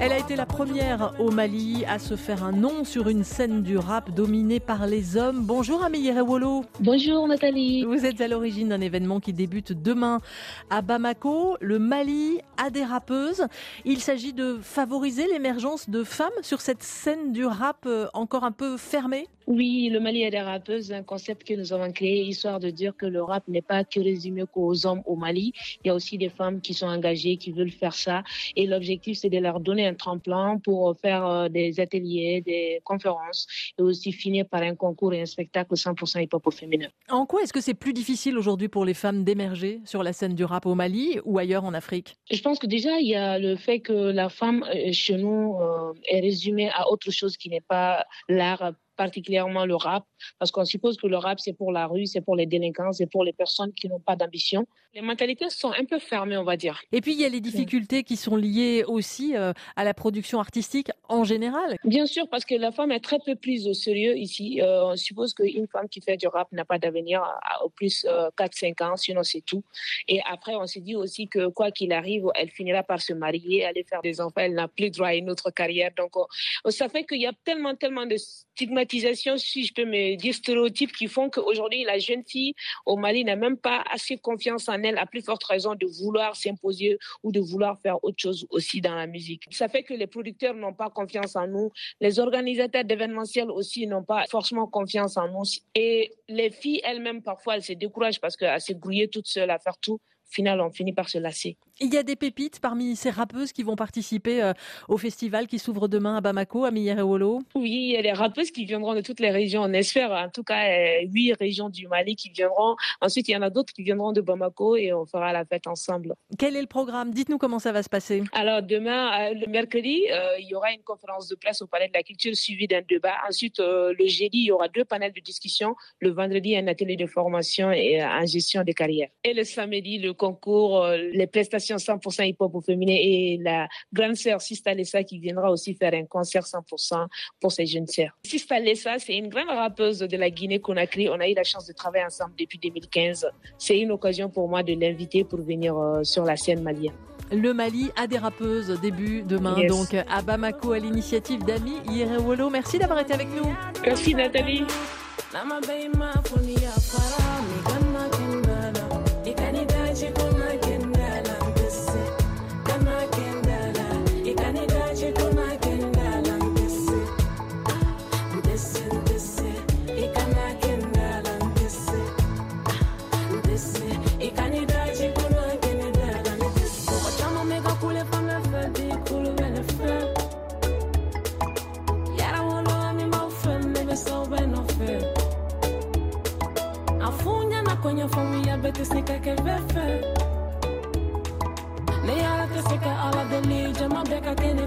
Elle a été la première au Mali à se faire un nom sur une scène du rap dominée par les hommes. Bonjour Ami Yerewolo. Bonjour Nathalie. Vous êtes à l'origine d'un événement qui débute demain à Bamako. Le Mali a des rappeuses. Il s'agit de favoriser l'émergence de femmes sur cette scène du rap euh, encore un peu fermée oui, le Mali a des rappeuses, un concept que nous avons créé, histoire de dire que le rap n'est pas que résumé qu'aux hommes au Mali. Il y a aussi des femmes qui sont engagées, qui veulent faire ça. Et l'objectif, c'est de leur donner un tremplin pour faire euh, des ateliers, des conférences et aussi finir par un concours et un spectacle 100% hip-hop au féminin. En quoi est-ce que c'est plus difficile aujourd'hui pour les femmes d'émerger sur la scène du rap au Mali ou ailleurs en Afrique? Je pense que déjà, il y a le fait que la femme euh, chez nous euh, est résumée à autre chose qui n'est pas l'art particulièrement le rap, parce qu'on suppose que le rap, c'est pour la rue, c'est pour les délinquants, c'est pour les personnes qui n'ont pas d'ambition. Les mentalités sont un peu fermées, on va dire. Et puis, il y a les difficultés qui sont liées aussi euh, à la production artistique en général. Bien sûr, parce que la femme est très peu prise au sérieux ici. Euh, on suppose qu'une femme qui fait du rap n'a pas d'avenir au plus 4-5 euh, ans, sinon c'est tout. Et après, on s'est dit aussi que quoi qu'il arrive, elle finira par se marier, aller faire des enfants, elle n'a plus droit à une autre carrière. Donc, ça fait qu'il y a tellement, tellement de stigmatisation, si je peux me dire, stéréotypes qui font qu'aujourd'hui, la jeune fille au Mali n'a même pas assez confiance en elle, à plus forte raison de vouloir s'imposer ou de vouloir faire autre chose aussi dans la musique. Ça fait que les producteurs n'ont pas confiance en nous, les organisateurs d'événementiels aussi n'ont pas forcément confiance en nous. Et les filles elles-mêmes, parfois, elles se découragent parce qu'elles se grouillent toutes seules à faire tout final, on finit par se lasser. Il y a des pépites parmi ces rappeuses qui vont participer euh, au festival qui s'ouvre demain à Bamako, à Miyerewolo Oui, il y a des rappeuses qui viendront de toutes les régions. On espère en tout cas euh, huit régions du Mali qui viendront. Ensuite, il y en a d'autres qui viendront de Bamako et on fera la fête ensemble. Quel est le programme? Dites-nous comment ça va se passer. Alors demain, euh, le mercredi, il y aura une conférence de presse au Palais de la Culture suivie d'un débat. Ensuite, le jeudi, il y aura deux panels de discussion. Le vendredi, un atelier de formation et en gestion des carrières. Et le samedi, le concours, les prestations 100% hip-hop au féminin et la grande sœur Sista Lessa qui viendra aussi faire un concert 100% pour ses jeunes sœurs. Sista Lessa, c'est une grande rappeuse de la Guinée-Conakry. On a eu la chance de travailler ensemble depuis 2015. C'est une occasion pour moi de l'inviter pour venir euh, sur la scène malienne. Le Mali a des rappeuses début demain, donc à Bamako, à l'initiative d'Ami Yerewolo. Merci d'avoir été avec nous. Merci Nathalie. Kwenye fomu ya beti sikake vefe ne yala te sika ala deli jama beka kene